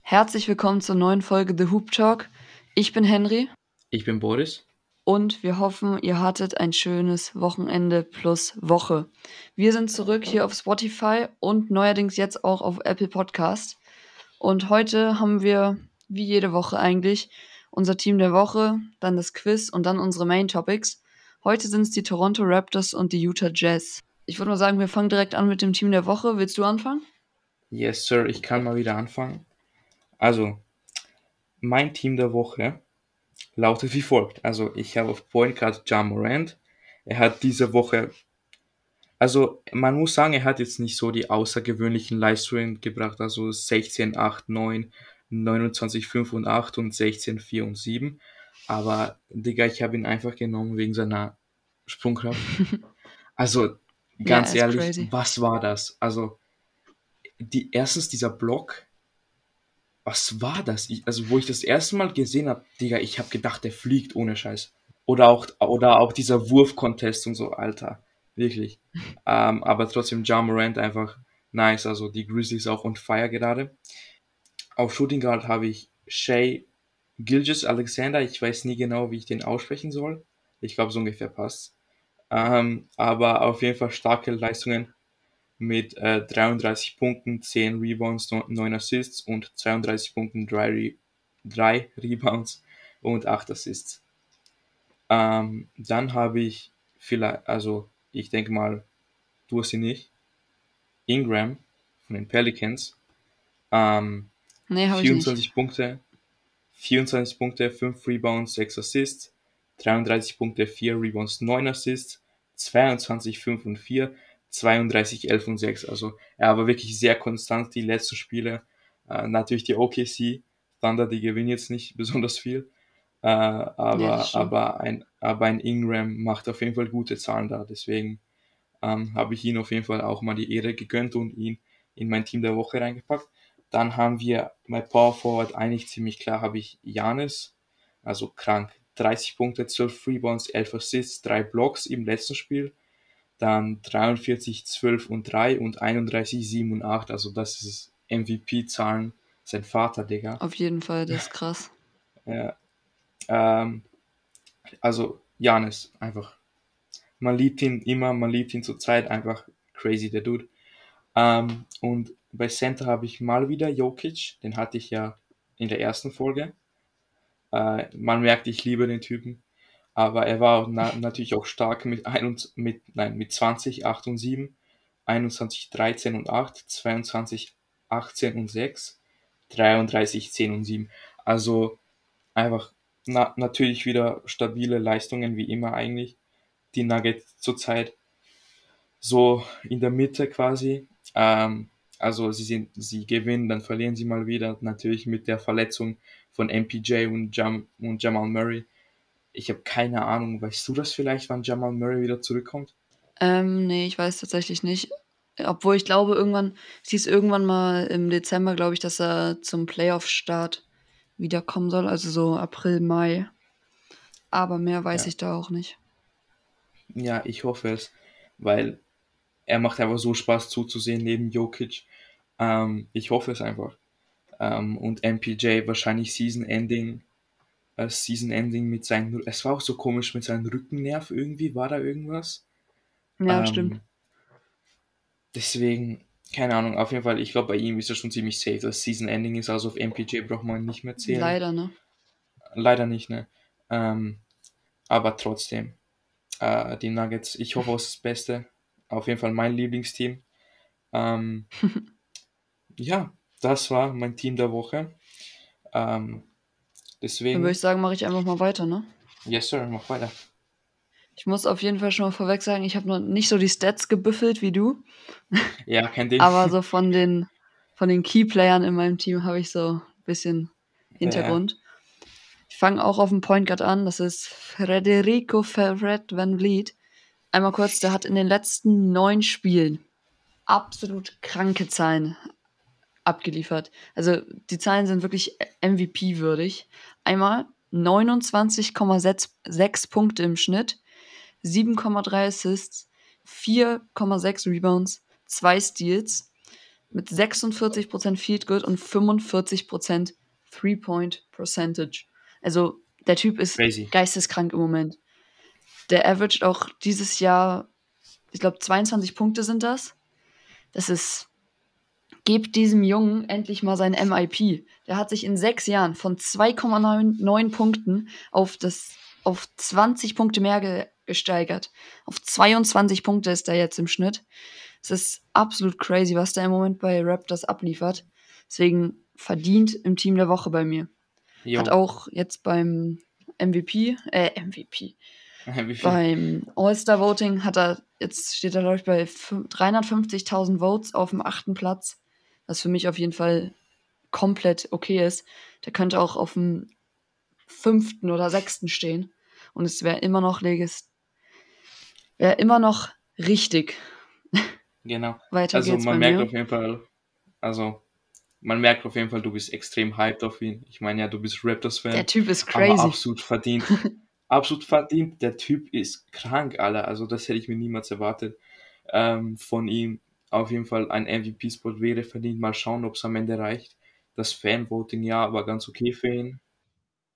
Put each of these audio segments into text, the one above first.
Herzlich willkommen zur neuen Folge The Hoop Talk. Ich bin Henry. Ich bin Boris. Und wir hoffen, ihr hattet ein schönes Wochenende plus Woche. Wir sind zurück hier auf Spotify und neuerdings jetzt auch auf Apple Podcast. Und heute haben wir, wie jede Woche eigentlich, unser Team der Woche, dann das Quiz und dann unsere Main Topics. Heute sind es die Toronto Raptors und die Utah Jazz. Ich würde mal sagen, wir fangen direkt an mit dem Team der Woche. Willst du anfangen? Yes, Sir, ich kann mal wieder anfangen. Also, mein Team der Woche lautet wie folgt. Also, ich habe auf Point Guard John Morant. Er hat diese Woche, also man muss sagen, er hat jetzt nicht so die außergewöhnlichen Leistungen gebracht. Also 16, 8, 9, 29, 5 und 8 und 16, 4 und 7. Aber, Digga, ich habe ihn einfach genommen wegen seiner Sprungkraft. Also, ganz ja, ehrlich, crazy. was war das? Also, die, erstens dieser Block, was war das? Ich, also, wo ich das erste Mal gesehen habe, Digga, ich habe gedacht, der fliegt ohne Scheiß. Oder auch, oder auch dieser Wurf-Contest und so, Alter. Wirklich. ähm, aber trotzdem, Ja Morant einfach nice. Also, die Grizzlies auch on fire gerade. Auf Shooting Guard habe ich Shay Gilgis Alexander. Ich weiß nie genau, wie ich den aussprechen soll. Ich glaube, so ungefähr passt. Ähm, aber auf jeden Fall starke Leistungen mit äh, 33 Punkten, 10 Rebounds, 9 Assists und 32 Punkten, 3, Re 3 Rebounds und 8 Assists. Ähm, dann habe ich vielleicht, also ich denke mal, du hast ihn nicht, Ingram von den Pelicans. Ähm, nee, 24 Punkte, 24 Punkte, 5 Rebounds, 6 Assists, 33 Punkte, 4 Rebounds, 9 Assists, 22, 5 und 4, 32, 11 und 6. Also er war wirklich sehr konstant die letzten Spiele. Äh, natürlich die OKC Thunder, die gewinnen jetzt nicht besonders viel. Äh, aber, ja, aber, ein, aber ein Ingram macht auf jeden Fall gute Zahlen da. Deswegen ähm, habe ich ihn auf jeden Fall auch mal die Ehre gegönnt und ihn in mein Team der Woche reingepackt. Dann haben wir bei Power Forward eigentlich ziemlich klar, habe ich Janis, also krank. 30 Punkte, 12 Rebounds, 11 Assists, 3 Blocks im letzten Spiel. Dann 43, 12 und 3 und 31, 7 und 8. Also das ist MVP-Zahlen. Sein Vater, Digga. Auf jeden Fall, das ist krass. ja. Ähm, also Janis, einfach. Man liebt ihn immer, man liebt ihn zur Zeit, einfach crazy, der Dude. Ähm, und bei Center habe ich mal wieder Jokic, den hatte ich ja in der ersten Folge. Äh, man merkt, ich liebe den Typen. Aber er war na natürlich auch stark mit, ein mit, nein, mit 20, 8 und 7, 21, 13 und 8, 22, 18 und 6, 33, 10 und 7. Also einfach na natürlich wieder stabile Leistungen wie immer eigentlich. Die Nuggets zurzeit so in der Mitte quasi. Ähm, also sie sind, sie gewinnen, dann verlieren sie mal wieder. Natürlich mit der Verletzung von MPJ und, Jam und Jamal Murray. Ich habe keine Ahnung. Weißt du das vielleicht, wann Jamal Murray wieder zurückkommt? Ähm, nee, ich weiß tatsächlich nicht. Obwohl ich glaube, irgendwann, es hieß irgendwann mal im Dezember, glaube ich, dass er zum Playoff-Start wiederkommen soll. Also so April, Mai. Aber mehr weiß ja. ich da auch nicht. Ja, ich hoffe es. Weil er macht einfach so Spaß zuzusehen neben Jokic. Ähm, ich hoffe es einfach. Ähm, und MPJ wahrscheinlich Season Ending, äh, Season Ending mit seinem, es war auch so komisch mit seinem Rückennerv irgendwie, war da irgendwas? Ja, ähm, stimmt. Deswegen, keine Ahnung, auf jeden Fall, ich glaube, bei ihm ist er schon ziemlich safe. Das Season Ending ist also auf MPJ braucht man nicht mehr zählen. Leider, ne? Leider nicht, ne? Ähm, aber trotzdem, äh, die Nuggets, ich hoffe es das Beste auf jeden Fall mein Lieblingsteam. Ähm, ja, das war mein Team der Woche. Ähm, deswegen. Dann würde ich sagen, mache ich einfach mal weiter, ne? Yes, sir, mach weiter. Ich muss auf jeden Fall schon mal vorweg sagen, ich habe noch nicht so die Stats gebüffelt wie du. Ja, kein Ding. Aber so von den, von den Keyplayern in meinem Team habe ich so ein bisschen Hintergrund. Ja. Ich fange auch auf dem Point Guard an. Das ist Federico Ferret Van Vliet einmal kurz, der hat in den letzten neun Spielen absolut kranke Zahlen abgeliefert. Also die Zahlen sind wirklich MVP-würdig. Einmal 29,6 Punkte im Schnitt, 7,3 Assists, 4,6 Rebounds, 2 Steals mit 46% Field Goal und 45% Three-Point Percentage. Also der Typ ist Crazy. geisteskrank im Moment. Der averaged auch dieses Jahr, ich glaube 22 Punkte sind das. Das ist, gebt diesem Jungen endlich mal sein MIP. Der hat sich in sechs Jahren von 2,9 Punkten auf das auf 20 Punkte mehr ge gesteigert. Auf 22 Punkte ist er jetzt im Schnitt. Es ist absolut crazy, was der im Moment bei Raptors abliefert. Deswegen verdient im Team der Woche bei mir. Jo. Hat auch jetzt beim MVP, äh, MVP, beim All-Star-Voting hat er, jetzt steht er, glaube ich, bei fün- 350.000 Votes auf dem achten Platz. Was für mich auf jeden Fall komplett okay ist. Der könnte auch auf dem fünften oder sechsten stehen. Und es wäre immer noch legis, wäre immer noch richtig. Genau. Weiter Also geht's man merkt mir. auf jeden Fall, also man merkt auf jeden Fall, du bist extrem hyped auf ihn. Ich meine ja, du bist Raptors-Fan. Der Typ ist Aber crazy. absolut verdient. absolut verdient. Der Typ ist krank, Alter. Also das hätte ich mir niemals erwartet ähm, von ihm. Auf jeden Fall ein MVP-Spot wäre verdient. Mal schauen, ob es am Ende reicht. Das Fan-Voting, ja, war ganz okay für ihn.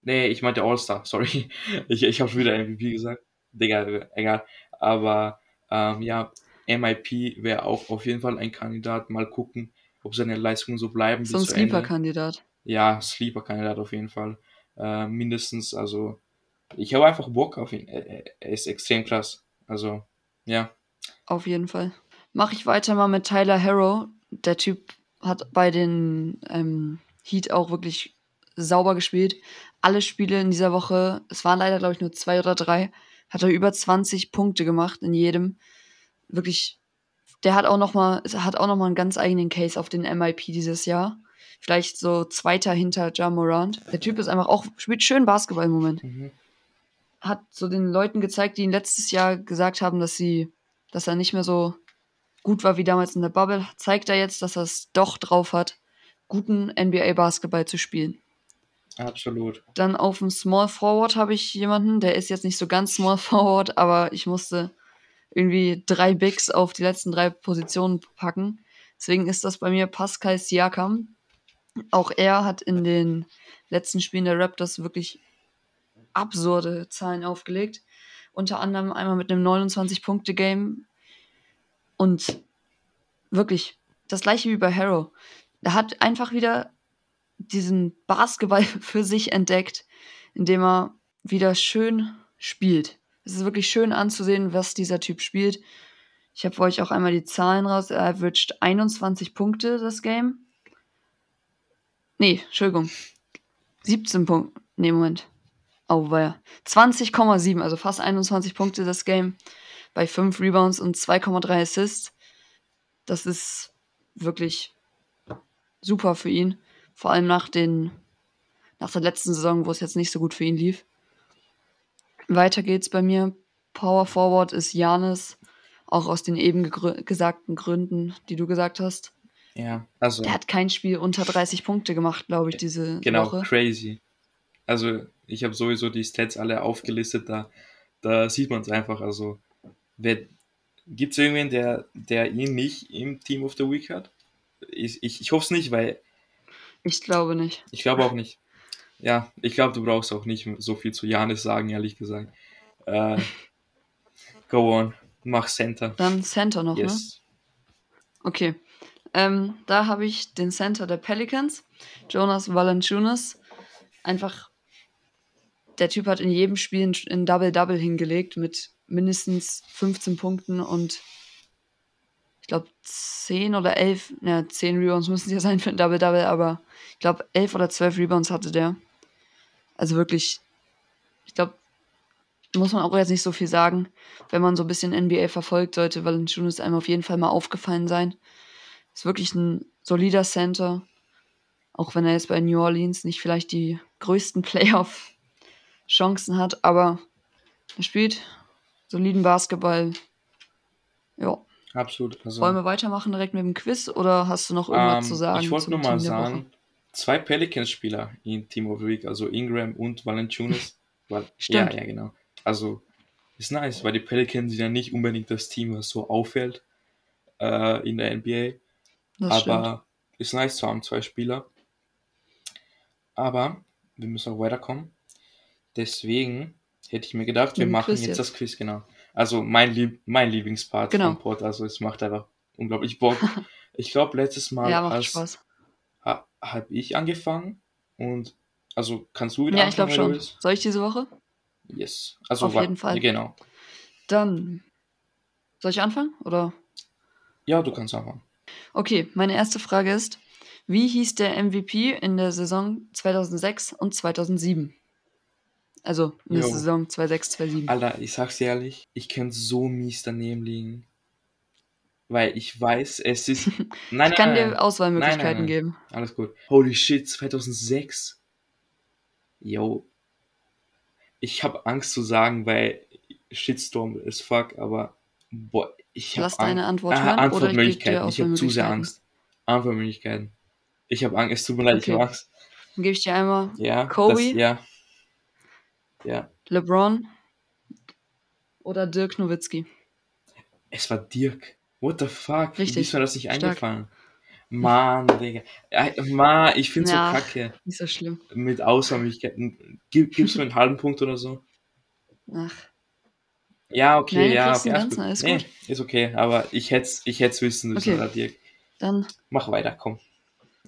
Nee, ich meinte All-Star, sorry. Ich, ich habe schon wieder MVP gesagt. Digga, egal. Aber ähm, ja, MIP wäre auch auf jeden Fall ein Kandidat. Mal gucken, ob seine Leistungen so bleiben So ein. Sleeper-Kandidat. Ja, Sleeper-Kandidat auf jeden Fall. Äh, mindestens, also ich habe einfach Bock auf ihn. Er ist extrem krass. Also, ja. Auf jeden Fall. Mache ich weiter mal mit Tyler Harrow. Der Typ hat bei den ähm, Heat auch wirklich sauber gespielt. Alle Spiele in dieser Woche, es waren leider, glaube ich, nur zwei oder drei, hat er über 20 Punkte gemacht in jedem. Wirklich, der hat auch noch mal, hat auch noch mal einen ganz eigenen Case auf den MIP dieses Jahr. Vielleicht so zweiter hinter Ja Morant. Der Typ ist einfach auch, spielt schön Basketball im Moment Mhm. hat so den Leuten gezeigt, die ihn letztes Jahr gesagt haben, dass sie, dass er nicht mehr so gut war wie damals in der Bubble, zeigt er jetzt, dass er es doch drauf hat, guten NBA-Basketball zu spielen. Absolut. Dann auf dem Small Forward habe ich jemanden, der ist jetzt nicht so ganz Small Forward, aber ich musste irgendwie drei Bigs auf die letzten drei Positionen packen. Deswegen ist das bei mir Pascal Siakam. Auch er hat in den letzten Spielen der Raptors wirklich absurde Zahlen aufgelegt. Unter anderem einmal mit einem 29-Punkte-Game. Und wirklich das gleiche wie bei Harrow. Er hat einfach wieder diesen Basketball für sich entdeckt, indem er wieder schön spielt. Es ist wirklich schön anzusehen, was dieser Typ spielt. Ich habe euch auch einmal die Zahlen raus. Er averaged 21 Punkte das Game. Nee, Entschuldigung. 17 Punkte. Nee, Moment. Oh, war ja. 20,7, also fast 21 Punkte das Game. Bei 5 Rebounds und 2,3 Assists. Das ist wirklich super für ihn. Vor allem nach den, nach der letzten Saison, wo es jetzt nicht so gut für ihn lief. Weiter geht's bei mir. Power Forward ist Janis, auch aus den eben gesagten Gründen, die du gesagt hast. Ja, also, Der hat kein Spiel unter 30 Punkte gemacht, glaube ich, diese genau, Woche. crazy. Also, ich habe sowieso die Stats alle aufgelistet, da, da sieht man es einfach. Also, gibt es irgendwen, der, der ihn nicht im Team of the Week hat? Ich, ich, ich hoffe es nicht, weil Ich glaube nicht. ich glaube auch nicht. Ja, ich glaube, du brauchst auch nicht so viel zu Janis sagen, ehrlich gesagt. Äh, go on, mach Center. Dann Center noch, ne? Yes. Okay. Ähm, da habe ich den Center der Pelicans, Jonas Valanciunas. Einfach, der Typ hat in jedem Spiel ein Double-Double hingelegt mit mindestens 15 Punkten und ich glaube 10 oder 11, ja 10 Rebounds müssen es ja sein für ein Double-Double, aber ich glaube 11 oder 12 Rebounds hatte der. Also wirklich, ich glaube, muss man auch jetzt nicht so viel sagen. Wenn man so ein bisschen NBA verfolgt, sollte Valanciunas einem auf jeden Fall mal aufgefallen sein. Ist wirklich ein solider Center. Auch wenn er jetzt bei New Orleans nicht vielleicht die größten Playoff-Chancen hat, aber er spielt soliden Basketball. Ja. Absolut. Also, Wollen wir weitermachen direkt mit dem Quiz oder hast du noch irgendwas ähm, zu sagen? ich wollte nur mal sagen, zwei Pelicans-Spieler in Team of the Week, also Ingram und Valanciunas. Weil, Stimmt. Ja, ja, genau. Also, ist nice, weil die Pelicans sind ja nicht unbedingt das Team, was so auffällt äh, in der NBA. Das stimmt. aber ist nice zu haben, zwei Spieler. Aber wir müssen auch weiterkommen. Deswegen hätte ich mir gedacht, wir Ein machen jetzt jetzt. das Quiz, genau. Also mein, Lieb mein Lieblingspart Genau. vom Pod, also es macht einfach unglaublich Bock. ich glaube, letztes Mal Ja, ha, habe ich angefangen und also kannst du wieder Ja, ich glaube schon. Soll ich diese Woche? Yes. Also Auf jeden Fall. Genau. Dann. Soll ich anfangen? Oder? Ja, du kannst anfangen. Okay, meine erste Frage ist: Wie hieß der MVP in der Saison 2006 und 2007? Also in der Jo. Saison 2006, 2007. Alter, ich sag's dir ehrlich, ich könnte so mies daneben liegen. Weil ich weiß, es ist. Nein, Ich kann nein, dir. Auswahlmöglichkeiten Nein, geben. Alles gut. Holy shit, 2006. Yo. Ich habe Angst zu sagen, weil Shitstorm ist fuck, aber boah, ich habe Lass deine Antwort ah, hören ich Antwortmöglichkeiten. dir Ich habe zu sehr. Angst. Antwortmöglichkeiten. Ich habe Angst, es tut mir leid, ich Okay. habe Angst. Dann gebe ich dir einmal Ja, Kobe? Das, ja. Ja. LeBron oder Dirk Nowitzki. Es war Dirk. What the fuck? Richtig. Wie ist mir das nicht eingefallen? Mann, Digga. Mann, ich find's Ja. so kacke. Nicht so schlimm. Mit Auswahlmöglichkeiten. Gib, gibst du mir einen halben Punkt oder so? Ach, Ja, okay, Nein, ja, okay, ganzen, alles nee, gut. ist okay, aber ich hätte ich hätt's wissen müssen, Okay. Dirk. dann Mach weiter, komm.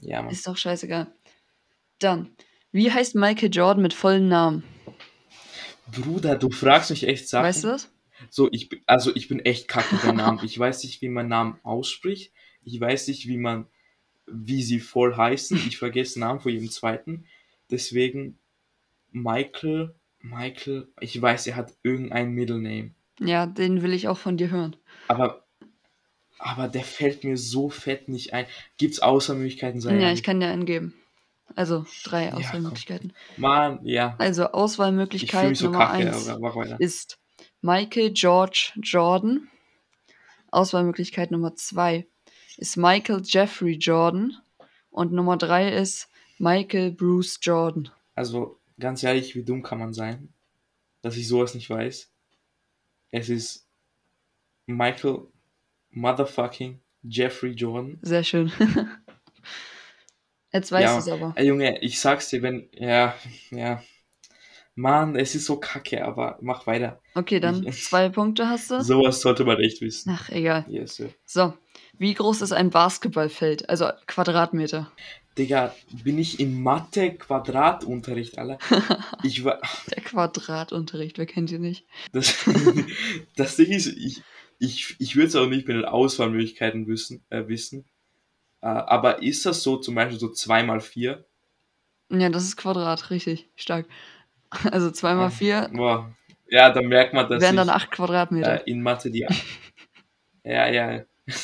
Ja, Mann. ist doch scheißegal. Dann, wie heißt Michael Jordan mit vollen Namen? Bruder, du fragst mich echt Sachen. Weißt du das? So, ich bin, also ich bin echt kacke bei Namen. Ich weiß nicht, wie man Namen ausspricht. Ich weiß nicht, wie man, wie sie voll heißen. Ich vergesse Namen von jedem zweiten. Deswegen Michael, Michael, ich weiß, er hat irgendein Middle Name. Ja, den will ich auch von dir hören. Aber, aber der fällt mir so fett nicht ein. Gibt's Außermöglichkeiten? Sei Ja, ehrlich. ich kann dir einen geben. Also drei. Auswahlmöglichkeiten. Mann, ja. Also Auswahlmöglichkeit so Nummer kacke, 1 aber mach weiter. ist Michael George Jordan. Auswahlmöglichkeit Nummer 2 ist Michael Jeffrey Jordan. Und Nummer 3 ist Michael Bruce Jordan. Also, ganz ehrlich, wie dumm kann man sein, dass ich sowas nicht weiß? Es ist Michael Motherfucking Jeffrey Jordan. Sehr schön. Jetzt weißt Ja. du es aber. Ey, Junge, ich sag's dir, wenn, ja, ja. Mann, es ist so kacke, aber mach weiter. Okay, dann Ich- zwei Punkte hast du. Sowas sollte man echt wissen. Ach, egal. Yes, sir. So, wie groß ist ein Basketballfeld? Also Quadratmeter. Digga, bin ich im Mathe-Quadratunterricht, Alter? Ich war, Der Quadratunterricht, wer kennt ihn nicht? das, das Ding ist, ich, ich, ich würde es auch nicht mit den Auswahlmöglichkeiten wissen, äh, wissen. Äh, aber ist das so zum Beispiel so 2 mal 4? Ja, das ist Quadrat, richtig. Stark. Also 2 mal 4 Boah. Ja, da merkt man, dass wären ich dann 8 Quadratmeter. äh, in Mathe die... ja, ja.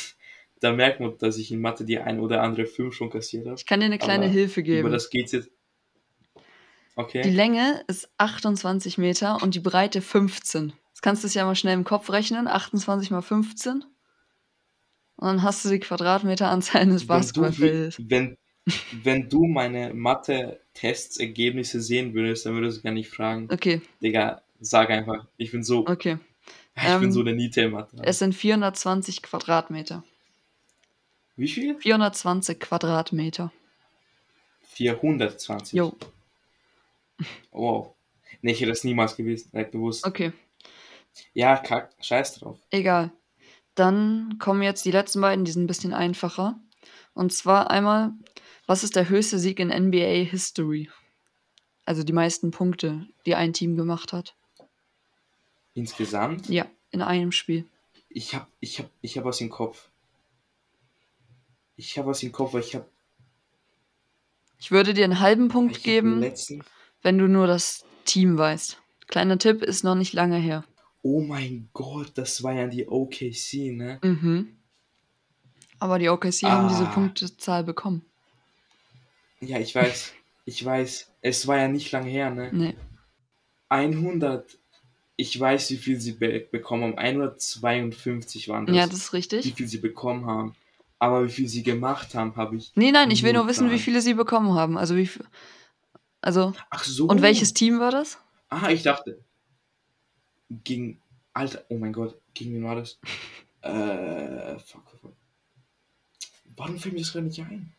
Da merkt man, dass ich in Mathe die ein oder andere 5 schon kassiert habe. Ich kann dir eine kleine aber Hilfe Über geben. das geht's jetzt. Die Okay. Länge ist 28 Meter und die Breite 15. Das kannst du es ja mal schnell im Kopf rechnen. 28 mal 15. Und dann hast du die Quadratmeteranzahl eines Basketballfeldes. wenn, wenn du meine Mathe-Tests, Ergebnisse sehen würdest, dann würdest du gar nicht fragen. Okay, Digga, sag einfach. Ich bin so, okay. ich Ähm, bin so eine Niete im Mathe. Es sind 420 Quadratmeter. Wie viel? 420 Quadratmeter. 420. Jo, Wow. Nee, ich hätte das niemals gewusst, gewusst. okay. Ja, kack, scheiß drauf. Egal. Dann kommen jetzt die letzten beiden, die sind ein bisschen einfacher. Und zwar einmal, was ist der höchste Sieg in NBA History? Also die meisten Punkte, die ein Team gemacht hat. Insgesamt, Ja, in einem Spiel. ich hab, ich hab, ich hab was im Kopf. Ich hab was im Kopf, weil ich hab, Ich würde dir einen halben Punkt geben, letzten, wenn du nur das Team weißt. Kleiner Tipp, ist noch nicht lange her. Oh mein Gott, das war ja die OKC, ne? Mhm. Aber die OKC haben diese Ah. Punktezahl bekommen. Ja, ich weiß, ich weiß, es war ja nicht lange her, ne? Nee. 100, ich weiß, wie viel sie be bekommen haben. 152 waren das. Ja, das ist wie richtig. viel sie bekommen haben. Aber wie viel sie gemacht haben, habe ich. Nee, nein, ich will nur wissen, wie viele sie bekommen haben. Also wie viel. Also. Ach so. Und welches Team war das? Ah, ich dachte. Gegen. Alter, oh mein Gott, gegen wen war das? Äh, fuck, fuck, fuck. Warum fällt mir das gerade nicht ein?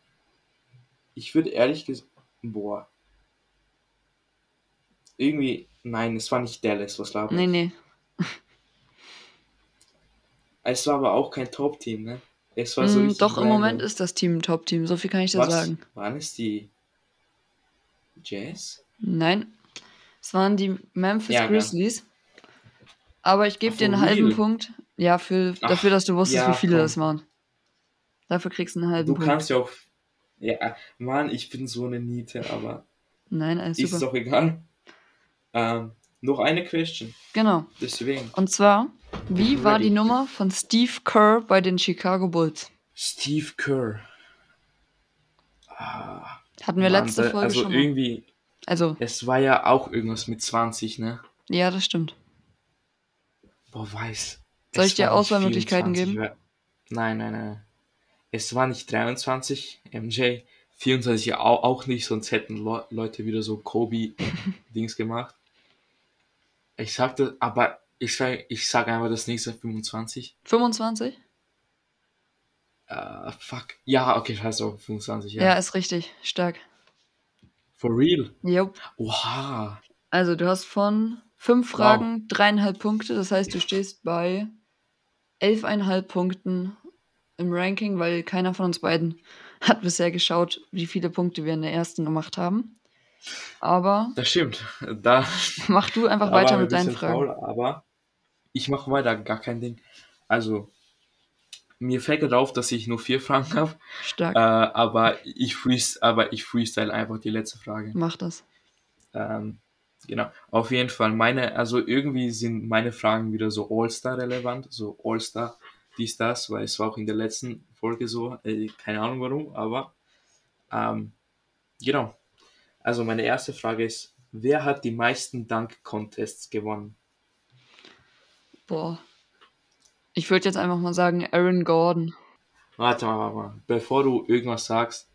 Ich würde ehrlich gesagt, boah. Irgendwie, nein, es war nicht Dallas, was laber Nee, ich? nee. Es war aber auch kein Top-Team, ne? Es war so Mm, doch, im. Moment ist das Team ein Top-Team. So viel kann ich dir sagen. Waren es die Jazz? Nein. Es waren die Memphis Ja, ja. Aber ich gebe dir einen halben? Punkt. Ja, für, Ach, dafür, dass du wusstest, ja, wie viele komm. das waren. Dafür kriegst du einen halben Du Punkt. kannst ja auch. Ja, Mann, ich bin so eine Niete, aber Nein, alles ist super. doch egal. Ähm, noch eine Question, Genau. deswegen. Und zwar, wie war die Nummer von Steve Kerr bei den Chicago Bulls? Steve Kerr. Ah, Hatten wir Mann, letzte Folge also schon mal. irgendwie, Also, es war ja auch irgendwas mit 20, ne? ja, das stimmt. Boah, weiß. Soll Es ich dir Auswahlmöglichkeiten 24, geben? Nein, nein, nein. Es war nicht 23, MJ. 24 auch, auch nicht, sonst hätten Le Leute wieder so Kobe-Dings gemacht. Ich sagte, aber ich sag, ich sag einfach das nächste 25. 25? Äh, fuck. Ja, okay, scheiß auf 25, ja. Ja. ist richtig. Stark. For real? Jo. Oha. Also, du hast von fünf Fragen dreieinhalb Punkte. Das heißt, du stehst bei elfeinhalb Punkten im Ranking, weil keiner von uns beiden hat bisher geschaut, wie viele Punkte wir in der ersten gemacht haben. Aber Das stimmt. Da, mach du einfach weiter mit deinen ein Fragen. faul, aber ich mache weiter, gar kein Ding. Also, mir fällt gerade auf, dass ich nur vier Fragen habe. Stark. Äh, aber ich freest, aber ich freestyle einfach die letzte Frage. Mach das. Ähm, genau. Auf jeden Fall meine, also irgendwie sind meine Fragen wieder so All-Star relevant, so All-Star, dies, das, weil es war auch in der letzten Folge so, äh, keine Ahnung warum, aber ähm, genau. Also meine erste Frage ist, wer hat die meisten Dunk-Contests gewonnen? Boah. Ich würde jetzt einfach mal sagen, Aaron Gordon. Warte mal, warte mal. Bevor du irgendwas sagst,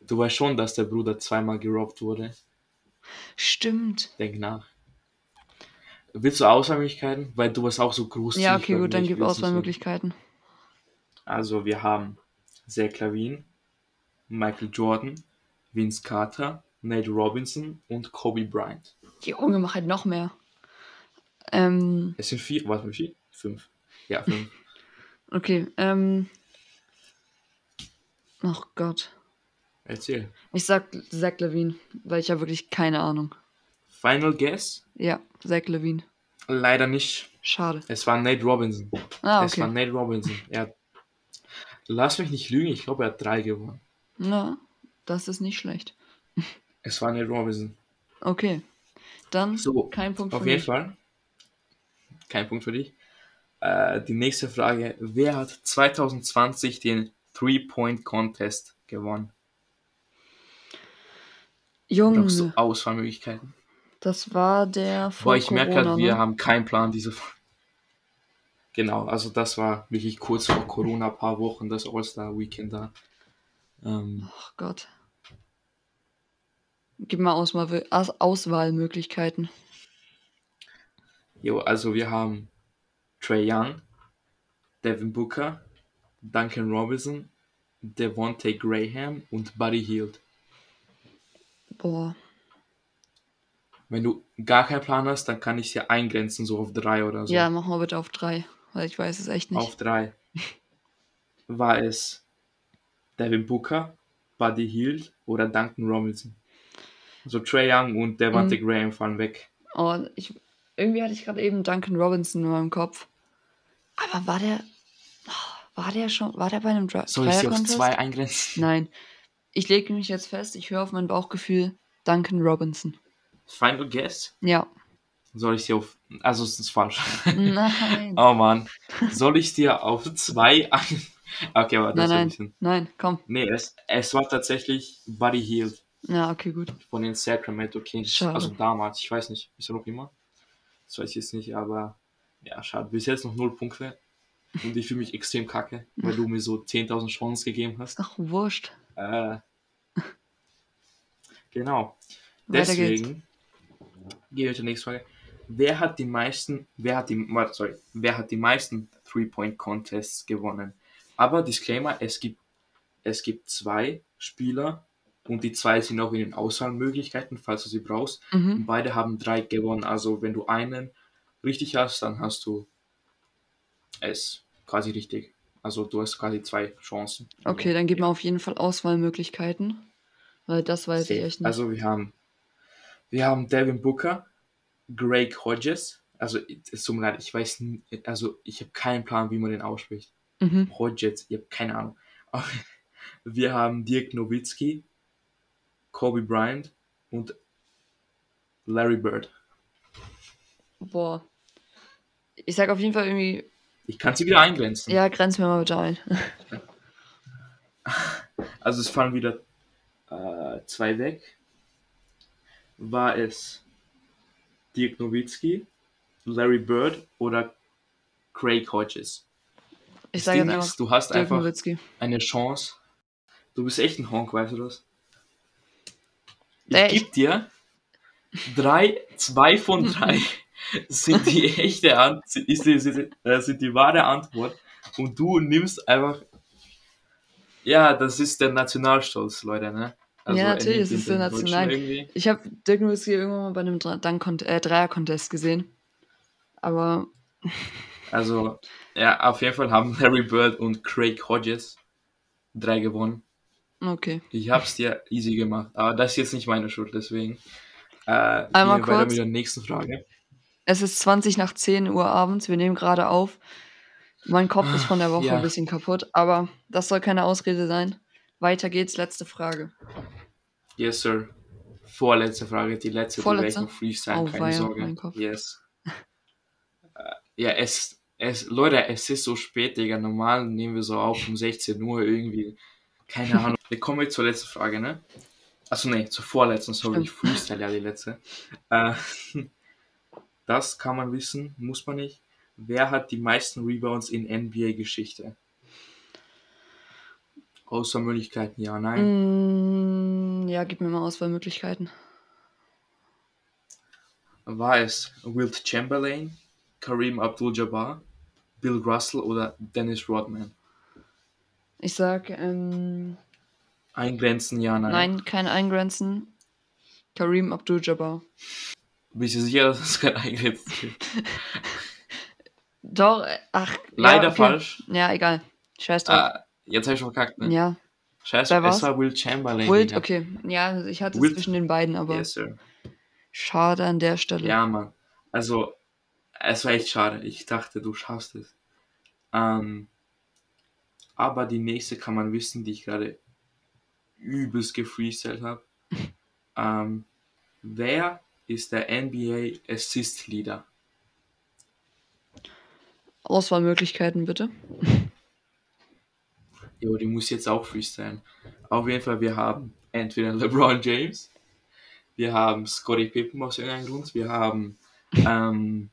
du weißt schon, dass der Bruder zweimal gerobbt wurde. Stimmt. Denk nach. Willst du Auswahlmöglichkeiten? Weil du bist auch so großzügig. Ja, okay, gut, dann gib Auswahlmöglichkeiten. Also wir haben Zach Lavin, Michael Jordan, Vince Carter, Nate Robinson und Kobe Bryant. Junge, mach halt noch mehr. Ähm, Es sind vier, warte mal, vier? Fünf. Ja, fünf. okay, ähm. Ach Gott. Erzähl. Ich sag Zach Levine, weil ich habe wirklich keine Ahnung. Final Guess? Ja, Zach Levine. Leider nicht. Schade. Es war Nate Robinson. Ah, Es war okay. Nate Robinson. Er lass mich nicht lügen, ich glaube, er hat drei gewonnen. Na, das ist nicht schlecht. Es war Nate Robinson. Okay. Dann So, kein Punkt Auf für jeden mich. Fall. Kein Punkt für dich. Äh, die nächste Frage. Wer hat 2020 den Three-Point-Contest gewonnen? Brauchst du Junge, Auswahlmöglichkeiten? das war der vor Boah, ich merke Corona, gerade, wir ne? haben keinen Plan diese. Genau, also das war wirklich kurz vor Corona, ein paar Wochen, das All-Star-Weekend da. Ähm, Ach Gott. Gib mal Auswahl Aus Auswahlmöglichkeiten. jo, also wir haben Trey Young, Devin Booker, Duncan Robinson, Devontae Graham und Buddy Hield. Boah. Wenn du gar keinen Plan hast, dann kann ich es ja eingrenzen, so auf drei oder so. Ja, mach mal bitte auf drei, weil ich weiß es echt nicht. Auf drei. War es Devin Booker, Buddy Hield oder Duncan Robinson? Also Trey Young und Devontae Mhm. Graham fallen weg. Oh, ich, irgendwie hatte ich gerade eben Duncan Robinson in meinem Kopf. Aber war der. oh, War der schon. War der bei einem Dra Soll ich sie auf zwei eingrenzen? Nein. Ich lege mich jetzt fest, ich höre auf mein Bauchgefühl. Duncan Robinson. Final Guess? Ja. Soll ich sie auf. Also es ist falsch. Nein. oh Mann. Soll ich dir auf zwei. Okay, aber nein, das ist ein nein. bisschen. Nein, komm. Nee, es, es war tatsächlich Buddy Hield Ja, okay, gut. von den Sacramento Kings. Schade. Also damals, ich weiß nicht, ist er noch immer? Das weiß ich jetzt nicht, aber ja, schade. Bis jetzt noch null Punkte. Und ich fühle mich extrem kacke, weil du mir so 10.000 Chancen gegeben hast. Ach, wurscht. Äh, genau. Weiter. Deswegen gehe ich zur nächsten Frage. wer hat die meisten, wer hat die, warte, sorry, wer hat die meisten Three-Point-Contests gewonnen? Aber Disclaimer, es gibt, es gibt zwei Spieler und die zwei sind auch in den Auswahlmöglichkeiten, falls du sie brauchst. Mhm. Und beide haben drei gewonnen. Also wenn du einen richtig hast, dann hast du es quasi richtig. Also du hast quasi zwei Chancen. Okay, dann gib mir auf jeden Fall Auswahlmöglichkeiten. Weil das weiß ich echt nicht. Also wir haben, wir haben Devin Booker, Greg Hodges. Also es tut mir leid, ich weiß, also ich habe keinen Plan, wie man den ausspricht. mhm. Hodges, ich habe keine Ahnung. Aber Wir haben Dirk Nowitzki, Kobe Bryant und Larry Bird. Boah. Ich sag auf jeden Fall irgendwie, Ich kann sie wieder eingrenzen. ja, grenz mir mal bitte ein. Also es fallen wieder äh, zwei weg. War es Dirk Nowitzki, Larry Bird oder Craig Hodges? Ich Das sage Ding einfach ist, du hast Dirk einfach Nowitzki. eine Chance. Du bist echt ein Honk, weißt du das? Ich Ey, ich- geb dir drei, zwei von drei sind die echte Ant ist die, sind, äh, sind die wahre Antwort und du nimmst einfach ja, das ist der Nationalstolz, Leute, ne? Ja, er natürlich, es ist der National- irgendwie. Ich habe Dirk Nowitzki irgendwann mal bei einem äh, Dreier-Contest gesehen. Aber Also, ja, auf jeden Fall haben Larry Bird und Craig Hodges drei gewonnen. okay. Ich hab's dir easy gemacht, aber das ist jetzt nicht meine Schuld, deswegen. Äh, Einmal gehen wir weiter kurz. mit der nächsten Frage. Es ist 20 nach 10 Uhr abends. Wir nehmen gerade auf. Mein Kopf ist von der Woche Ja. ein bisschen kaputt, aber das soll keine Ausrede sein. Weiter geht's. Letzte Frage. Yes, sir. Vorletzte Frage, die letzte, Vorletzte? die werde noch freestyle, Oh, keine Sorge. mein Kopf. Yes. Äh, ja, es, es, Leute, es ist so spät, Digga. Normal nehmen wir so auf um 16 Uhr irgendwie. Keine Ahnung. Wir kommen jetzt zur letzten Frage, ne? Achso, nee, zur vorletzten, sorry, ich freestyle ja die letzte. Äh, das kann man wissen, muss man nicht. Wer hat die meisten Rebounds in NBA-Geschichte? Auswahlmöglichkeiten, ja, nein. Mm, ja, gib mir mal Auswahlmöglichkeiten. War es Wilt Chamberlain, Kareem Abdul-Jabbar, Bill Russell oder Dennis Rodman? Ich sag, ähm, Eingrenzen, ja, nein. nein, kein Eingrenzen. Kareem Abdul-Jabbar. Bist du sicher, dass es kein Eingrenzen gibt? Doch, äh, ach. Leider ja, okay. falsch. Ja, egal. Scheiß drauf. Ah, jetzt habe ich schon verkackt, ne? Ja, Scheiße, Wer war's? es war Will Chamberlain. Digga. okay. Ja, ich hatte es Wilt- zwischen den beiden, aber Yes, sir. schade an der Stelle. Ja, Mann. Also, es war echt schade. Ich dachte, du schaffst es. Ähm, aber die nächste kann man wissen, die ich gerade übelst gefreestylt habe. ähm, wer ist der NBA Assist Leader? Auswahlmöglichkeiten bitte. Jo, die muss jetzt auch freestylen. Auf jeden Fall, wir haben entweder LeBron James, wir haben Scottie Pippen aus irgendeinem Grund, wir haben, ähm,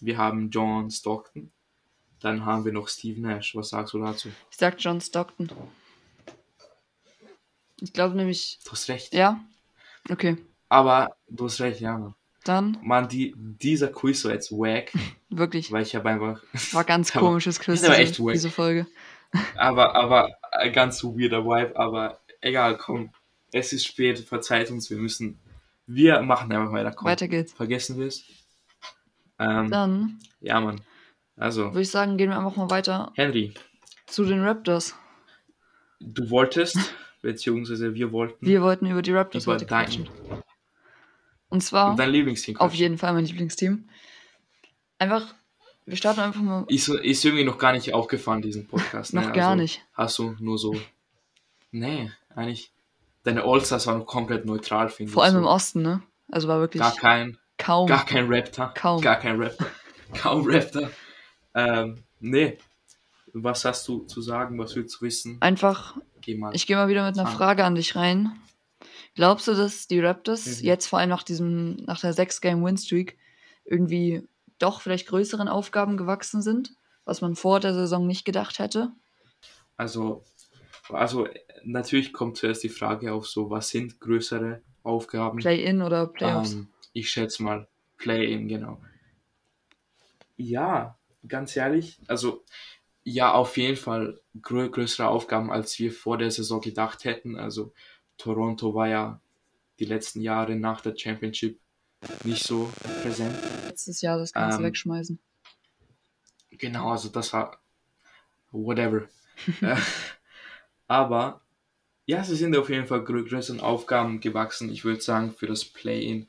wir haben John Stockton, dann haben wir noch Steve Nash. Was sagst du dazu? Ich sag John Stockton. Ich glaube nämlich, Du hast recht. ja. Okay, Aber du hast recht, ja, dann Mann, die, dieser Quiz war jetzt wack, wirklich. weil ich habe einfach, War ganz komisches Quiz, diese, echt wack. diese Folge. aber, aber ein ganz weirder Vibe, aber egal, komm. Es ist spät, verzeiht uns, wir müssen, wir machen einfach weiter, komm. Weiter geht's. Vergessen wir es. Ähm, Dann ja, Mann. Also, würde ich sagen, gehen wir einfach mal weiter Henry, zu den Raptors. du wolltest, beziehungsweise wir wollten, Wir wollten über die Raptors über heute dein. Und zwar dein Lieblingsteam auf jeden Fall mein Lieblingsteam. Einfach, wir starten einfach mal. Ist, ist irgendwie noch gar nicht aufgefallen, diesen Podcast. Noch ne? gar also, nicht. Hast du nur so. Nee, eigentlich. Deine Allstars waren komplett neutral, finde ich. Vor allem so. im Osten, ne? Also war wirklich Gar kein, kaum. gar kein Raptor. Kaum. Gar kein Raptor. Kaum Raptor. Ähm, nee. Was hast du zu sagen? Was willst du wissen? Einfach, Geh ich gehe mal wieder mit einer. Frage an dich rein. Glaubst du, dass die Raptors Mhm. jetzt vor allem nach diesem, nach der 6-Game-Win-Streak irgendwie doch vielleicht größeren Aufgaben gewachsen sind, was man vor der Saison nicht gedacht hätte? Also, also natürlich kommt zuerst die Frage auf, so was sind größere Aufgaben? Play-in oder Playoffs? Ähm, ich schätze mal Play-in, genau. Ja, ganz ehrlich, also ja, auf jeden Fall grö größere Aufgaben, als wir vor der Saison gedacht hätten. Also Toronto war ja die letzten Jahre nach der Championship nicht so präsent. Letztes Jahr, das du Ähm, wegschmeißen. Genau, also das war whatever. Äh, Aber ja, sie sind auf jeden Fall grö größeren Aufgaben gewachsen. Ich würde sagen, für das Play-In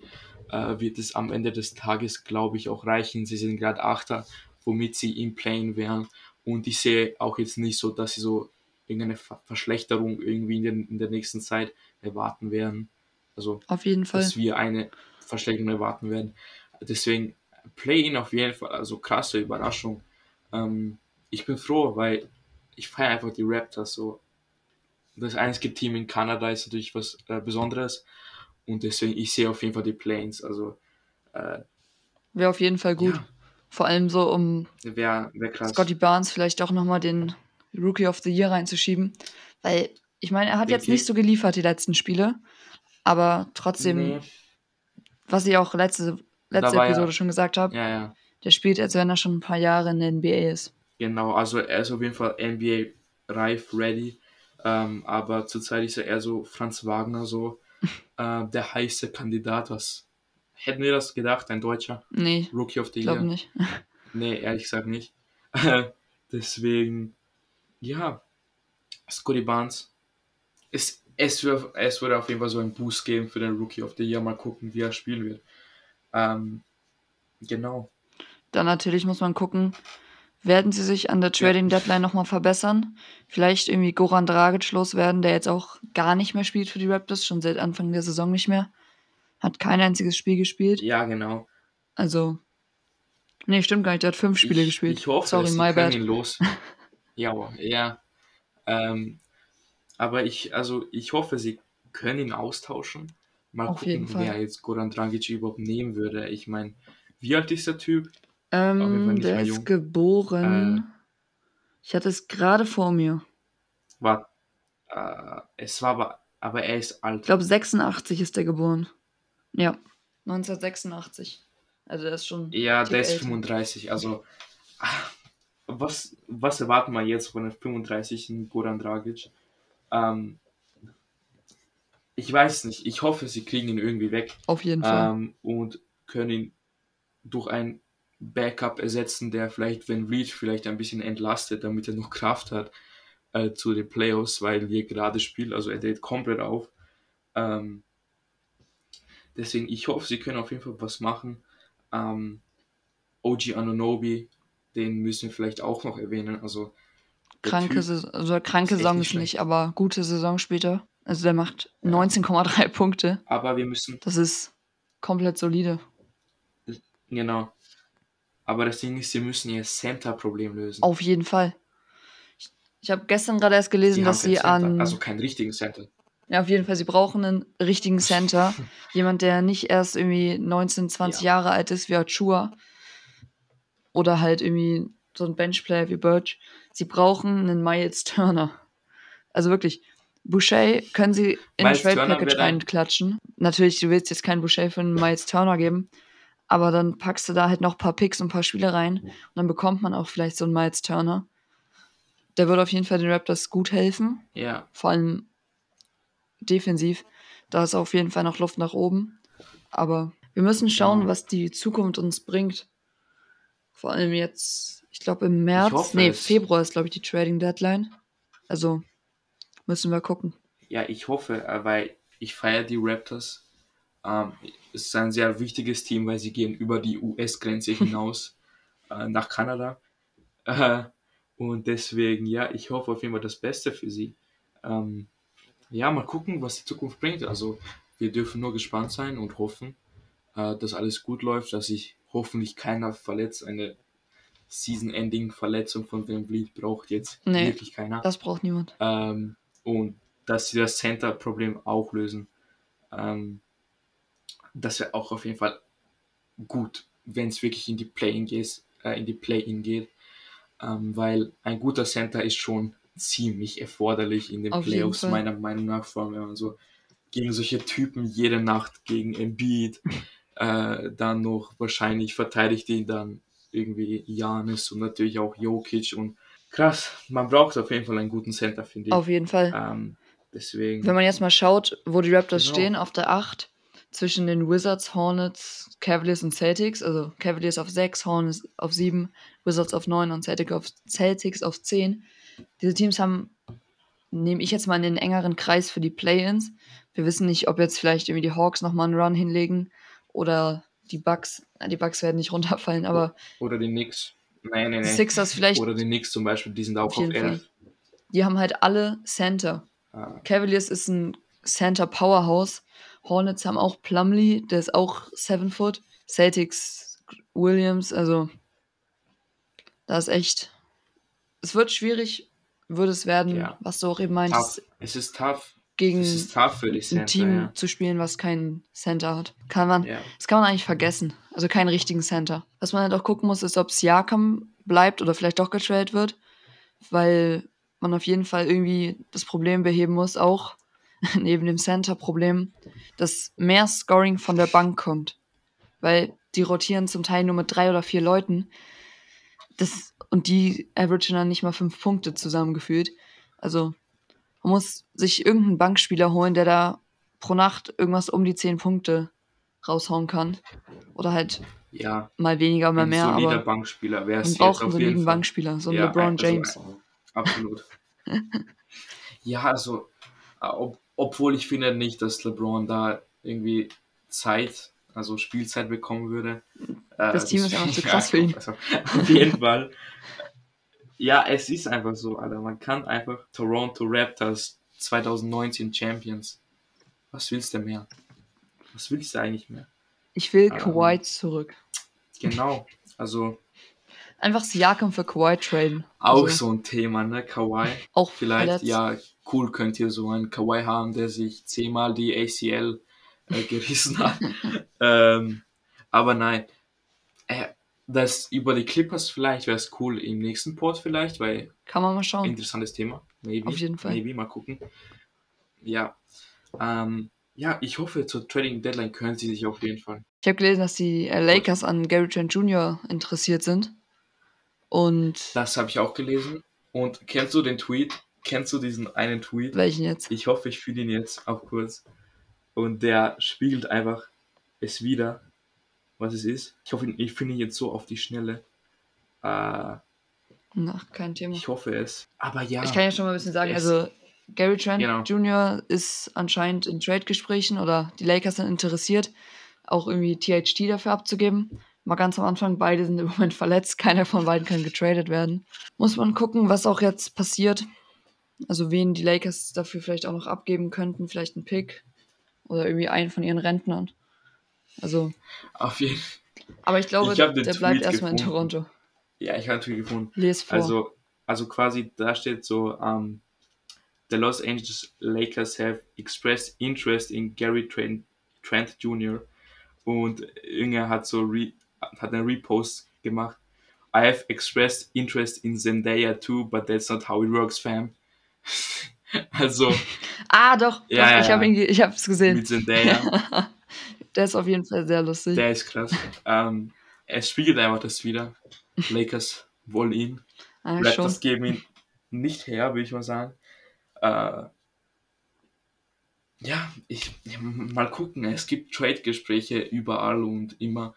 äh, wird es am Ende des Tages, glaube ich, auch reichen. Sie sind gerade Achter, womit sie im Play-In wären. Und ich sehe auch jetzt nicht so, dass sie so irgendeine Ver Verschlechterung irgendwie in, den, in der nächsten Zeit erwarten werden. Also, Auf jeden Fall. dass wir eine Verschlechterung erwarten werden. Deswegen Play-In auf jeden Fall, also krasse Überraschung. Ähm, ich bin froh, weil ich feiere einfach die Raptors so. Das einzige Team in Kanada ist natürlich was äh, Besonderes und deswegen ich sehe auf jeden Fall die Plains. Also äh, Wäre auf jeden Fall gut. Ja. Vor allem so, um wär krass. Scotty Barnes vielleicht auch nochmal den Rookie of the Year reinzuschieben. Weil, ich meine, er hat jetzt Denke nicht ich. so geliefert die letzten Spiele. Aber trotzdem, Nee, was ich auch letzte, letzte ja- Episode schon gesagt habe, ja, ja, der spielt, als wenn er schon ein paar Jahre in der NBA ist. genau. Also er ist auf jeden Fall NBA reif, ready. Ähm, aber zurzeit ist er eher so Franz Wagner, so äh, der heiße Kandidat. Was hätten wir das gedacht? Ein Deutscher Nee, Rookie of the glaube Year? nicht. Nee, ehrlich gesagt nicht. Deswegen, ja, Scotty Barnes. Es, es, wird, es würde auf jeden Fall so einen Boost geben für den Rookie of the Year. Mal gucken, wie er spielen wird. Ähm, genau. Dann natürlich muss man gucken, werden sie sich an der Trading Deadline nochmal verbessern? Vielleicht irgendwie Goran Dragic loswerden, der jetzt auch gar nicht mehr spielt für die Raptors, schon seit Anfang der Saison nicht mehr. Hat kein einziges Spiel gespielt. Ja, genau. Also, nee, stimmt gar nicht, der hat fünf Spiele ich, gespielt. Ich hoffe, Sorry, my bad. ihn los. ja, aber- ja. Ähm, aber ich, also ich hoffe, sie können ihn austauschen. Mal Auf jeden gucken, Fall. wer jetzt Goran Dragic überhaupt nehmen würde. Ich meine, wie alt ist der Typ? Auf jeden Fall Ähm, nicht der mehr ist jung. Äh. geboren. Ich hatte es gerade vor mir. War, äh, es war aber, aber er ist alt. Ich glaube, 86 ist der geboren. Ja, 1986. Also, der ist schon. Ja, Tick der ist älter. 35. Also, ah, was, was erwarten wir jetzt von einem 35. Goran Dragic? Ähm, ich weiß nicht. Ich hoffe, sie kriegen ihn irgendwie weg Auf jeden Fall. ähm, und können ihn durch ein Backup ersetzen, der vielleicht, wenn Reed vielleicht ein bisschen entlastet, damit er noch Kraft hat äh, zu den Playoffs, weil wir gerade spielen. Also, er dreht komplett auf. Ähm, deswegen, ich hoffe, sie können auf jeden Fall was machen. Ähm, OG Anunobi, den müssen wir vielleicht auch noch erwähnen. Also kranke, Typ Saison, also kranke Saison nicht ist nicht, aber gute Saison später. Also, der macht 19,3 Punkte. Aber wir müssen, Das ist komplett solide. genau. Aber das Ding ist, sie müssen ihr Center-Problem lösen. Auf jeden Fall. Ich, ich habe gestern gerade erst gelesen, Sie dass sie Center, an. also keinen richtigen Center. Ja, auf jeden Fall, sie brauchen einen richtigen Center. Jemand, der nicht erst irgendwie 19, 20 Ja. Jahre alt ist wie Achua. Oder halt irgendwie so ein Benchplayer wie Birch. Sie brauchen einen Miles Turner. Also wirklich, Boucher können sie in Miles Trade Turner Package reinklatschen. Natürlich, du willst jetzt keinen Boucher für einen Miles Turner geben. Aber dann packst du da halt noch ein paar Picks und ein paar Spiele rein. Und dann bekommt man auch vielleicht so einen Miles Turner. Der würde auf jeden Fall den Raptors gut helfen Ja, vor allem defensiv. Da ist auf jeden Fall noch Luft nach oben. Aber wir müssen schauen, was die Zukunft uns bringt. Vor allem jetzt, ich glaube im März, hoffe nee. Februar ist, glaube ich, die Trading Deadline. Also müssen wir gucken. ja, ich hoffe, äh, weil ich feiere die Raptors. Ähm, es ist ein sehr wichtiges Team, weil sie gehen über die US-Grenze hinaus äh, nach Kanada. Äh, und deswegen, ja, ich hoffe auf jeden Fall das Beste für sie. Ähm, ja, mal gucken, was die Zukunft bringt. Also wir dürfen nur gespannt sein und hoffen, äh, dass alles gut läuft, dass sich hoffentlich keiner verletzt. Eine Season-Ending-Verletzung von Van Vliet braucht jetzt Nee. wirklich keiner. Das braucht niemand. Ähm, und dass sie das Center-Problem auch lösen. Ähm, das wäre auch auf jeden Fall gut, wenn es wirklich in die Play-in geht, äh, in die Play-in geht. Ähm, weil ein guter Center ist schon ziemlich erforderlich in den Auf Playoffs, meiner Meinung nach, vor allem wenn man so gegen solche Typen jede Nacht gegen Embiid, äh, dann noch wahrscheinlich verteidigt ihn dann irgendwie Janis und natürlich auch Jokic und krass, man braucht auf jeden Fall einen guten Center, finde ich. Auf jeden Fall. Ähm, deswegen. Wenn man jetzt mal schaut, wo die Raptors Genau. stehen, auf der 8, zwischen den Wizards, Hornets, Cavaliers und Celtics, also Cavaliers auf 6, Hornets auf 7, Wizards auf 9 und Celtics auf, Celtics auf 10. Diese Teams haben, nehme ich jetzt mal in den engeren Kreis für die Play-Ins. Wir wissen nicht, ob jetzt vielleicht irgendwie die Hawks nochmal einen Run hinlegen oder die Bucks, die Bucks werden nicht runterfallen, aber Oder die Knicks. Nein, nein, nein. Sixers vielleicht, Oder die Knicks zum Beispiel, die sind auch Auf auf jeden 11. die haben halt alle Center. Ah, Cavaliers ist ein Center Powerhouse. Hornets haben auch Plumlee, der ist auch 7 Foot. Celtics Williams, also da ist echt. Es wird schwierig, würde es werden, Ja. was du auch eben meintest, tough. Es ist tough. Gegen ein Center, Team ja. zu spielen, was keinen Center hat. Kann man, ja. das kann man eigentlich vergessen. Also keinen richtigen Center. Was man halt auch gucken muss, ist, ob Siakam bleibt oder vielleicht doch getradet wird, weil man auf jeden Fall irgendwie das Problem beheben muss, auch neben dem Center-Problem, dass mehr Scoring von der Bank kommt. Weil die rotieren zum Teil nur mit drei oder vier Leuten. Das, und die averagen dann nicht mal fünf Punkte zusammengefühlt. Also man muss sich irgendeinen Bankspieler holen, der da pro Nacht irgendwas um die zehn Punkte raushauen kann. Oder halt ja. mal weniger, mal Ein mehr, solider aber Bankspieler wäre es man braucht einen soliden. Bankspieler, so ein Ja, LeBron also, James. äh, absolut. ja, also, äh, ob, obwohl ich finde nicht, dass LeBron da irgendwie Zeit, also Spielzeit bekommen würde. Äh, Das Team ist einfach zu krass für ihn. Also, auf jeden Fall. Ja, es ist einfach so, Alter. Man kann einfach Toronto Raptors 2019 Champions. Was willst du mehr? Was willst du eigentlich mehr? Ich will Ähm. Kawhi zurück. Genau. Also Einfach Siakam für Kawhi traden. auch Also, so ein Thema, ne? Kawhi. Auch Vielleicht, verletzt. ja, cool könnt ihr so einen Kawhi haben, der sich zehnmal die ACL äh, gerissen hat. ähm, aber nein. Äh, das über die Clippers vielleicht wäre es cool im nächsten Port vielleicht, weil Kann man mal schauen. interessantes Thema. Maybe. Auf jeden Fall. Maybe, mal gucken. Ja. Ähm, ja, ich hoffe, zur Trading Deadline können sie sich auf jeden Fall. Ich habe gelesen, dass die Lakers an Gary Trent Jr. interessiert sind. Und Das habe ich auch gelesen. Und kennst du den Tweet? Kennst du diesen einen Tweet? welchen jetzt? Ich hoffe, ich finde ihn jetzt auch kurz. Und der spiegelt einfach es wieder, was es ist. Ich hoffe, ich finde ihn jetzt so auf die Schnelle. Äh, Na, kein Thema. ich hoffe es. Aber ja, Ich kann ja schon mal ein bisschen sagen, Es- also Gary Trent Genau. Jr. ist anscheinend in Trade-Gesprächen oder die Lakers sind interessiert, auch irgendwie THT dafür abzugeben. Mal ganz am Anfang, beide sind im Moment verletzt, keiner von beiden kann getradet werden. Muss man gucken, was auch jetzt passiert. Also wen die Lakers dafür vielleicht auch noch abgeben könnten, vielleicht einen Pick oder irgendwie einen von ihren Rentnern. Also, auf jeden aber ich glaube, Ich der bleibt Tweet erstmal in gefunden. Toronto. Ja, ich habe Tweet gefunden. Les vor. Also, also quasi, da steht so, um, the Los Angeles Lakers have expressed interest in Gary Trent, Trent Jr. Und irgendwer hat so re, hat einen Repost gemacht. I have expressed interest in Zendaya too, but that's not how it works, fam. also ah, doch, doch Ja, habe ja. ich habe es gesehen. mit Zendaya, Der ist auf jeden Fall sehr lustig. der ist krass. Ähm, er spiegelt einfach das wieder. Lakers wollen ihn. ah. Raptors geben ihn nicht her, würde ich mal sagen. Äh, ja, ich mal gucken. Es gibt Trade-Gespräche überall und immer,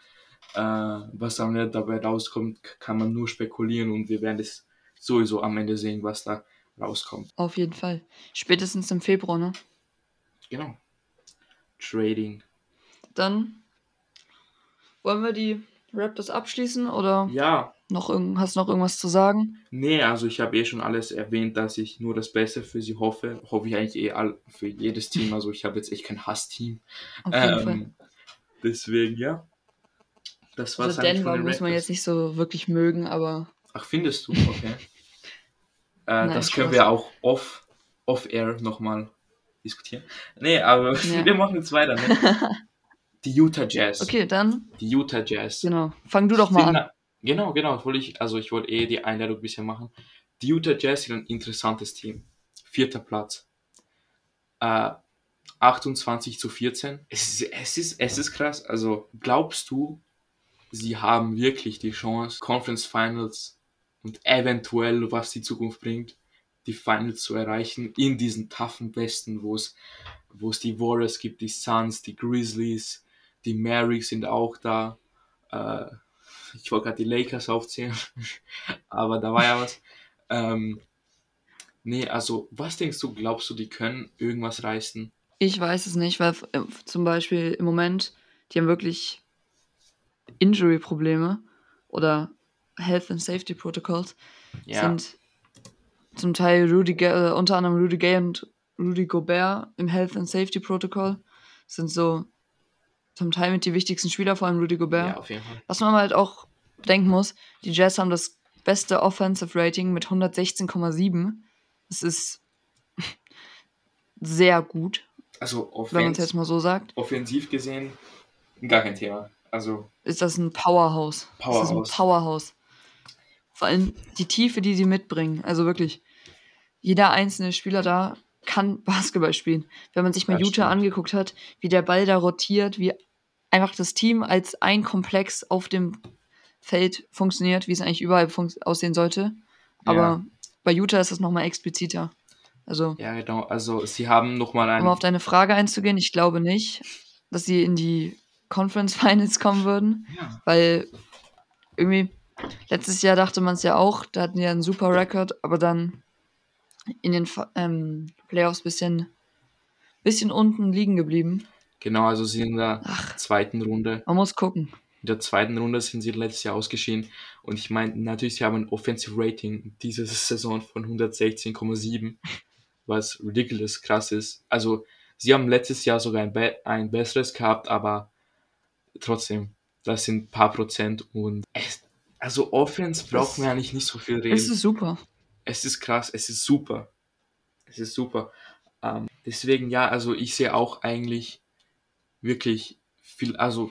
äh, was am Ende dabei rauskommt, kann man nur spekulieren und wir werden es sowieso am Ende sehen, was da rauskommt. Auf jeden Fall. Spätestens im Februar, ne? Genau. Trading. Dann wollen wir die Raptors abschließen oder Ja, noch hast du noch irgendwas zu sagen? nee, also ich habe eh schon alles erwähnt, dass ich nur das Beste für sie hoffe. Hoffe ich eigentlich eh all, für jedes Team. Also ich habe jetzt echt kein Hassteam. Auf jeden Fall. Ähm, deswegen, ja. Das war's Also eigentlich Denver von den muss man jetzt nicht so wirklich mögen, aber Ach, findest du? Okay. äh, Nein, das können wir auch off, off-air nochmal diskutieren. Nee, aber Ja. wir machen jetzt weiter. Ne? Die Utah Jazz. okay, dann, Die Utah Jazz. genau. Fang du doch mal Sind an. na- Genau, genau. Wollte ich, also ich wollte eh die Einladung ein bisschen machen. Die Utah Jazz sind ein interessantes Team. Vierter Platz. Äh, 28 zu 14. Es ist, es ist, es ist krass. Also glaubst du, sie haben wirklich die Chance, Conference Finals und eventuell, was die Zukunft bringt, die Finals zu erreichen in diesen toughen Westen, wo es, wo es die Warriors gibt, die Suns, die Grizzlies, die Mavericks sind auch da. Äh, ich wollte gerade die Lakers aufzählen, aber da war ja was. Ähm, nee, also was denkst du, glaubst du, die können irgendwas reißen? Ich weiß es nicht, weil äh, zum Beispiel im Moment, die haben wirklich Injury-Probleme oder Health and Safety Protocols Ja. sind zum Teil Rudy, Ga- äh, unter anderem Rudy Gay und Rudy Gobert im Health and Safety Protocol sind so zum Teil mit die wichtigsten Spieler, vor allem Rudy Gobert. Ja, auf jeden Fall. Was man halt auch denken muss, die Jazz haben das beste Offensive Rating mit 116,7. Das ist sehr gut, Also wenn man es offens jetzt mal so sagt. offensiv gesehen gar kein Thema. Also Ist das ein Powerhouse. Das ist Powerhouse. ein Powerhouse. Vor allem die Tiefe, die sie mitbringen. Also wirklich, jeder einzelne Spieler da kann Basketball spielen. Wenn man sich mal Das Utah stimmt. angeguckt hat, wie der Ball da rotiert, wie einfach das Team als ein Komplex auf dem Feld funktioniert, wie es eigentlich überall aussehen sollte. Aber Ja. bei Utah ist das nochmal expliziter. Also, ja, genau. Also sie haben nochmal um ein auf deine Frage einzugehen, ich glaube nicht, dass sie in die Conference Finals kommen würden, ja, weil irgendwie letztes Jahr dachte man es ja auch, da hatten die ja einen super Rekord, aber dann in den ähm, Playoffs bisschen, bisschen unten liegen geblieben. Genau, also sie sind in der Ach. zweiten Runde. Man muss gucken. In der zweiten Runde sind sie letztes Jahr ausgeschieden. Und ich meine, natürlich, sie haben ein Offensive Rating diese Saison von 116,7, was ridiculous krass ist. Also, sie haben letztes Jahr sogar ein, be ein besseres gehabt, aber trotzdem, das sind ein paar Prozent. Und es, also, Offense brauchen wir eigentlich nicht so viel reden. Es ist super. es ist krass, es ist super. Es ist super. Ähm, deswegen, ja, also ich sehe auch eigentlich wirklich viel, also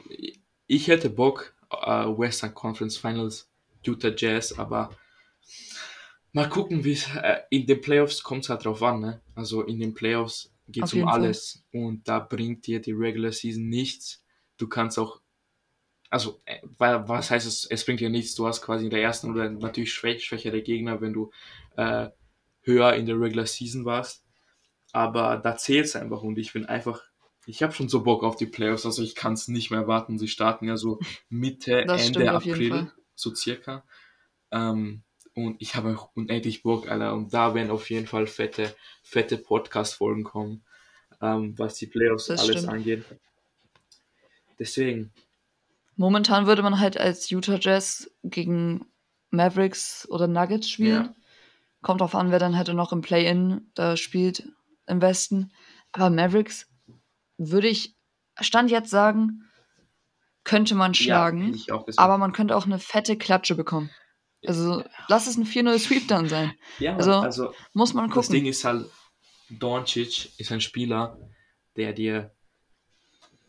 ich hätte Bock, äh, Western Conference Finals, Utah Jazz, aber mal gucken, wie es äh, in den Playoffs kommt es halt drauf an, ne? Also in den Playoffs geht es um jeden Fall. alles und da bringt dir die Regular Season nichts. Du kannst auch, also, äh, wa- was heißt es, es bringt dir nichts, du hast quasi in der ersten oder natürlich schwäch, schwächere Gegner, wenn du äh, höher in der Regular Season warst. Aber da zählt es einfach und ich bin einfach, ich habe schon so Bock auf die Playoffs, also ich kann es nicht mehr warten. Sie starten ja so Mitte, Das Ende April, so circa. Ähm, und ich habe auch unendlich Bock, Alter. Und da werden auf jeden Fall fette, fette Podcast-Folgen kommen, ähm, was die Playoffs Das alles stimmt. angeht. Deswegen, Momentan würde man halt als Utah Jazz gegen Mavericks oder Nuggets spielen. Ja. Kommt drauf an, wer dann halt noch im Play-In da spielt im Westen. Aber Mavericks würde ich, Stand jetzt sagen, könnte man ja, schlagen. gesagt. aber man könnte auch eine fette Klatsche bekommen. Also lass es ein 4-0 Sweep dann sein. ja, also, also Muss man Das Ding gucken. ist halt, Doncic ist ein Spieler, der dir,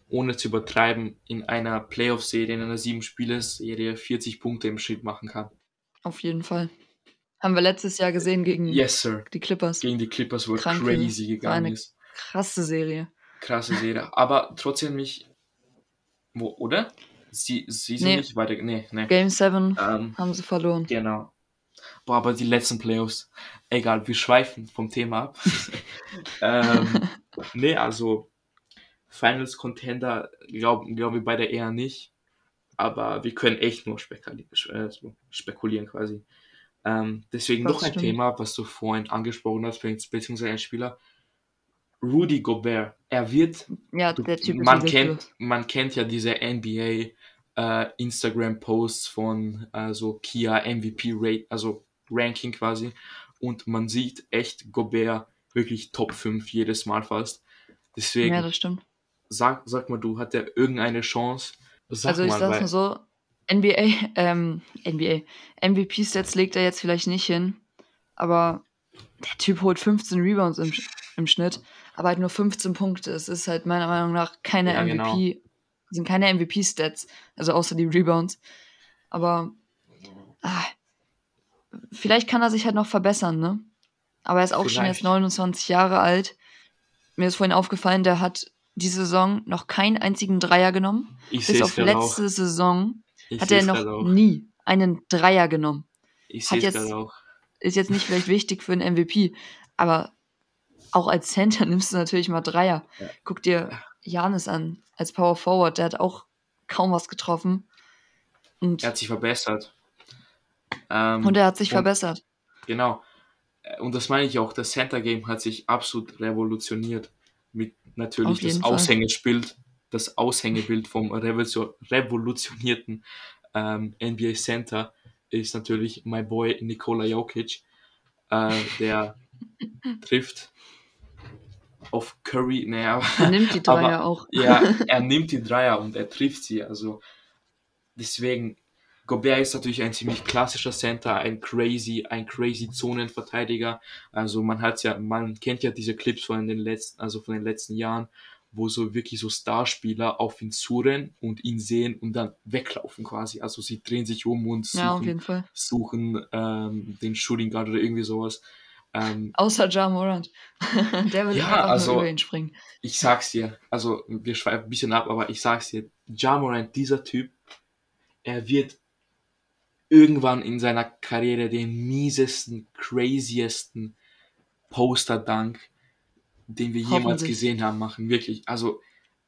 ohne zu übertreiben, in einer Playoff-Serie, in einer sieben-Spiele-Serie 40 Punkte im Schritt machen kann. Auf jeden Fall. Haben wir letztes Jahr gesehen gegen Yes, sir. die Clippers. Gegen die Clippers, wo Kranke, crazy war gegangen eine- ist. Krasse Serie. Krasse Serie. Aber trotzdem nicht. Wo, oder? Sie, sie sind Nee. nicht weiter. Nee, nee. Game 7 Ähm, haben sie verloren. Genau. Boah, aber die letzten Playoffs. Egal, wir schweifen vom Thema ab. ähm, nee, also Finals Contender glauben, glauben wir beide eher nicht. Aber wir können echt nur äh, spekulieren quasi. Ähm, deswegen Das noch ein stimmt. Thema, was du vorhin angesprochen hast, beziehungsweise ein Spieler. Rudy Gobert. Er wird Ja, der Typ ist man ridiculous. kennt, man kennt ja diese NBA äh, von äh, so Kia MVP Rate, also Ranking quasi. Und man sieht echt Gobert wirklich Top 5 jedes Mal fast. Deswegen, Ja, das stimmt. sag, sag mal, du hat er irgendeine Chance? Sag also ich mal, sag's mal so, NBA, ähm, NBA, MVP-Stats legt er jetzt vielleicht nicht hin, aber der Typ holt 15 Rebounds im, im Schnitt, aber halt nur 15 Punkte. Es ist halt meiner Meinung nach keine Ja, MVP, sind keine MVP-Stats, also außer die Rebounds. Aber ah, vielleicht kann er sich halt noch verbessern, ne? Aber er ist auch schon Vielleicht. jetzt 29 Jahre alt. Mir ist vorhin aufgefallen, der hat diese Saison noch keinen einzigen Dreier genommen ich bis auf gerade auch. letzte Saison Ich hat er noch nie einen Dreier genommen. Ich sehe es auch. Ist jetzt nicht vielleicht wichtig für einen MVP, aber auch als Center nimmst du natürlich mal Dreier. Ja. Guck dir Janis an, als Power Forward, der hat auch kaum was getroffen. Und, Er hat sich verbessert. Ähm, und er hat sich und- verbessert. Genau. Äh, Und das meine ich auch, das Center Game hat sich absolut revolutioniert. Mit natürlich das Fall. Aushängebild, das Aushängebild vom revolution revolutionierten ähm, NBA Center ist natürlich my boy Nikola Jokic, äh, der trifft auf Curry, naja, Er nimmt die Dreier aber- auch. ja, er nimmt die Dreier und er trifft sie. Also deswegen, Gobert ist natürlich ein ziemlich klassischer Center, ein crazy, ein crazy Zonenverteidiger. Also man hat ja, man kennt ja diese Clips von den letzten, also von den letzten Jahren, wo so wirklich so Starspieler auf ihn zurennen und ihn sehen und dann weglaufen quasi. Also sie drehen sich um und Ja, suchen, Fall. suchen ähm, den Shooting Guard oder irgendwie sowas. Ähm, Außer Ja Morant. der will Ja, einfach also- nur über ihn springen. ich sag's dir, also wir schweifen ein bisschen ab, aber ich sag's dir, Ja Morant, dieser Typ, er wird irgendwann in seiner Karriere den miesesten, craziesten Poster-Dunk, den wir jemals gesehen haben, machen. Wirklich. Also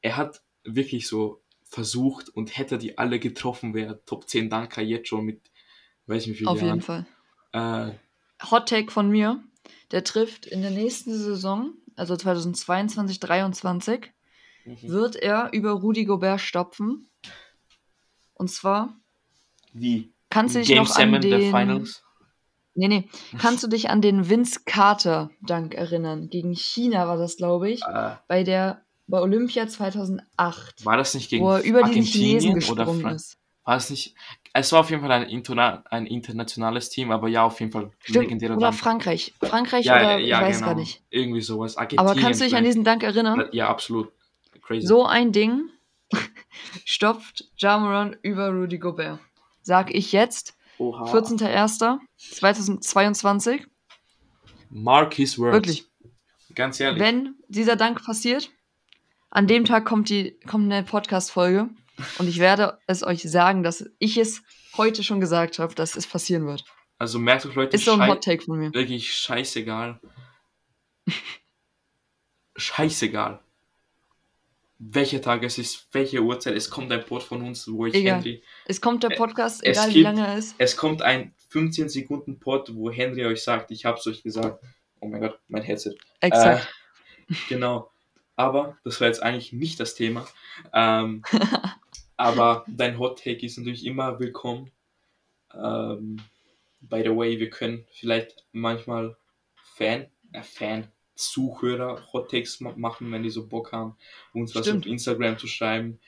er hat wirklich so versucht und hätte die alle getroffen, wäre Top 10 Dunker jetzt schon mit, weiß nicht wie viel Auf Jahren. jeden Fall. Äh, Hot Take von mir. Der trifft in der nächsten Saison, also 2022, 2023, wird er über Rudi Gobert stopfen. Und zwar, wie? kannst du dich Game noch an 7 der den... Finals? Nee, nee. Kannst du dich an den Vince Carter Dank erinnern? Gegen China war das, glaube ich. Äh, Bei der bei Olympia 2008. war das nicht gegen wo er über die Chinesen Argentinien oder gesprungen Fran ist. War es nicht? Es war auf jeden Fall ein, interna ein internationales Team, aber ja, auf jeden Fall Stimmt. legendärer Oder Dank. Frankreich. Frankreich Ja, oder ja, ich weiß genau. gar nicht. Irgendwie sowas. Argentinien Aber kannst du dich an diesen Dank erinnern? Ja, absolut. Crazy. So ein Ding stopft Jamoran über Rudy Gobert. Sag ich jetzt, Oha. 14.01.2022. Mark his words. Wirklich. Ganz ehrlich. Wenn dieser Dank passiert, an dem Tag kommt, die, kommt eine Podcast-Folge und ich werde es euch sagen, dass ich es heute schon gesagt habe, dass es passieren wird. Also merkt euch Leute, Ist so ein Hot Take von mir. wirklich scheißegal. scheißegal. Welcher Tag es ist, welche Uhrzeit, es kommt ein Pod von uns, wo ich Egal. Henry Es kommt der Podcast, egal wie gibt- lange er ist. Es kommt ein 15 Sekunden Pod, wo Henry euch sagt, ich hab's euch gesagt. Oh mein Gott, mein Headset. Exakt. Äh, genau. Aber das war jetzt eigentlich nicht das Thema. Ähm, aber dein Hot Take ist natürlich immer willkommen. Ähm, by the way, wir können vielleicht manchmal Fan, äh, Fan, Zuhörer Hot Takes ma- machen, wenn die so Bock haben, uns was Stimmt. auf Instagram zu schreiben.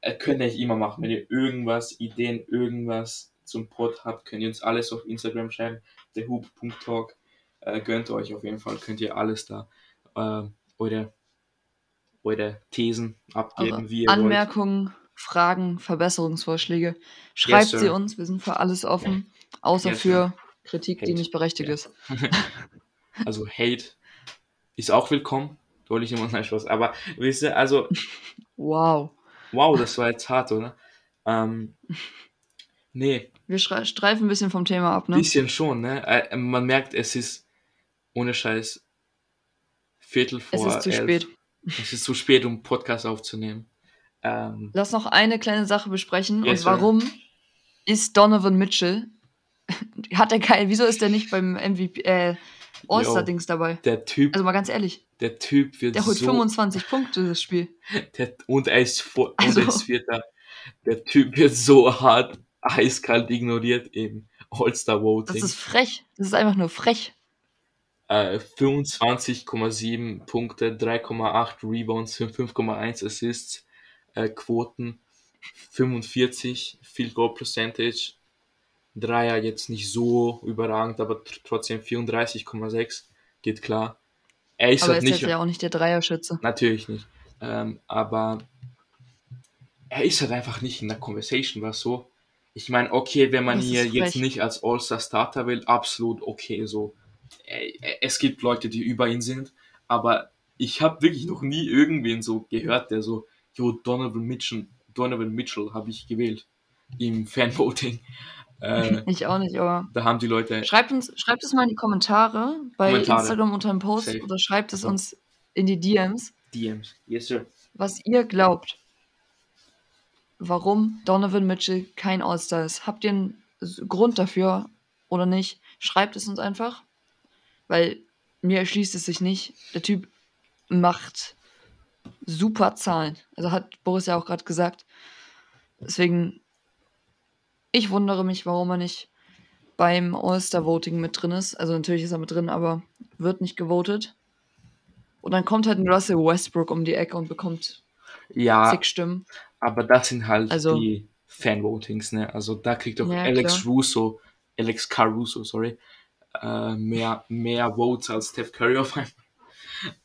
Äh, könnt ihr nicht immer machen. Wenn ihr irgendwas, Ideen, irgendwas zum Pod habt, könnt ihr uns alles auf Instagram schreiben. thehoop.talk. Äh, gönnt euch auf jeden Fall, könnt ihr alles da äh, eure, eure Thesen abgeben, Eure wie ihr wollt. Fragen, Verbesserungsvorschläge. Schreibt sir. sie uns, wir sind für alles offen, außer Yes, für Kritik, die Hate. nicht berechtigt Ja. ist. Also Hate ist auch willkommen. Wollte ich immer nein, Spaß. Aber wisst ihr, also, Wow. wow, das war jetzt hart, oder? Ähm, nee, Wir streifen ein bisschen vom Thema ab, ne? bisschen schon, ne? Äh, man merkt, es ist ohne Scheiß Viertel vor Es ist zu elf. spät. Es ist zu spät, um Podcast aufzunehmen. Ähm, Lass noch eine kleine Sache besprechen. Yes, und warum ist Donovan Mitchell? Hat er kein, wieso ist er nicht beim MVP, äh, All-Star-Dings dabei? der Typ, Also mal ganz ehrlich, der Typ wird der holt so 25 Punkte das Spiel. Der, und er ist vor, Also- und er ist Vierter. Der Typ wird so hart eiskalt ignoriert im All-Star Das ist frech. Das ist einfach nur frech. Äh, 25,7 Punkte, 3,8 Rebounds, 5,1 Assists, Quoten 45, Field Goal Percentage, Dreier jetzt nicht so überragend, aber tr- trotzdem 34,6 geht klar. Er ist Aber halt ist nicht ja auch nicht der Dreierschütze. Natürlich nicht. Ähm, aber er ist halt einfach nicht in der Conversation, was so. Ich meine, okay, wenn man Das hier jetzt nicht als All-Star-Starter will, absolut okay, so. Es gibt Leute, die über ihn sind, aber ich habe wirklich noch nie irgendwen so gehört, der so, yo, Donovan Mitchell, Donovan Mitchell habe ich gewählt. im Fanvoting. Äh, Ich auch nicht, aber da haben die Leute. schreibt uns, schreibt es mal in die Kommentare bei Kommentare. Instagram unter dem Post Safe. oder schreibt es uns in die DMs, DMs. Yes, sir. was ihr glaubt, warum Donovan Mitchell kein All-Star ist. Habt ihr einen Grund dafür oder nicht? Schreibt es uns einfach, weil mir erschließt es sich nicht. Der Typ macht super Zahlen. Also hat Boris ja auch gerade gesagt. Deswegen, ich wundere mich, warum er nicht beim All-Star-Voting mit drin ist. Also natürlich ist er mit drin, aber wird nicht gewotet. Und dann kommt halt ein Russell Westbrook um die Ecke und bekommt Ja, zig Stimmen. aber das sind halt Also- die Fanvotings, ne? Also da kriegt auch Ja, Alex klar. Russo, Alex Caruso, sorry, äh, mehr, mehr Votes als Steph Curry auf einmal.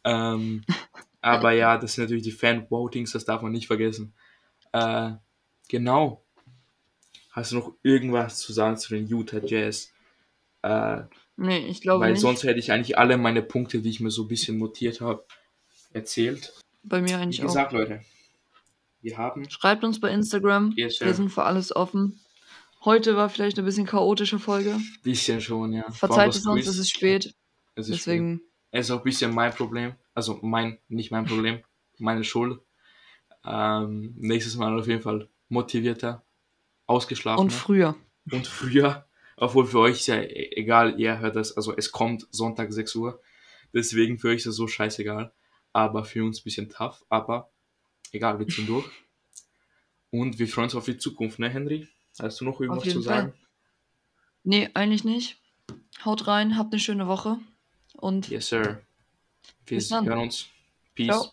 Ähm, aber ja, das sind natürlich die Fan-Votings, das darf man nicht vergessen. Äh, genau. Hast du noch irgendwas zu sagen zu den Utah Jazz? Äh, Nee, ich glaube weil nicht. sonst hätte ich eigentlich alle meine Punkte, die ich mir so ein bisschen notiert habe, erzählt. Bei mir Wie eigentlich auch. gesagt, Leute, wir haben Schreibt uns bei Instagram. Yes. Wir sind für alles offen. Heute war vielleicht eine bisschen chaotische Folge. ein bisschen schon, ja. Verzeiht es uns, es ist spät. Es ist Deswegen, Es ist auch ein bisschen mein Problem. Also mein, nicht mein Problem, meine Schuld. Ähm, nächstes Mal auf jeden Fall motivierter, ausgeschlafen und früher. und früher. Obwohl für euch ist ja e- egal, ihr hört das, also es kommt Sonntag 6 Uhr. Deswegen für euch ist das so scheißegal. Aber für uns ein bisschen tough. Aber egal, wir ziehen durch. Und wir freuen uns auf die Zukunft, ne, Henry? Hast du noch irgendwas zu sagen? Fall. Nee, eigentlich nicht. Haut rein, habt eine schöne Woche. Und Yes, sir. Wir Bis dann. hören uns. Peace. Ciao.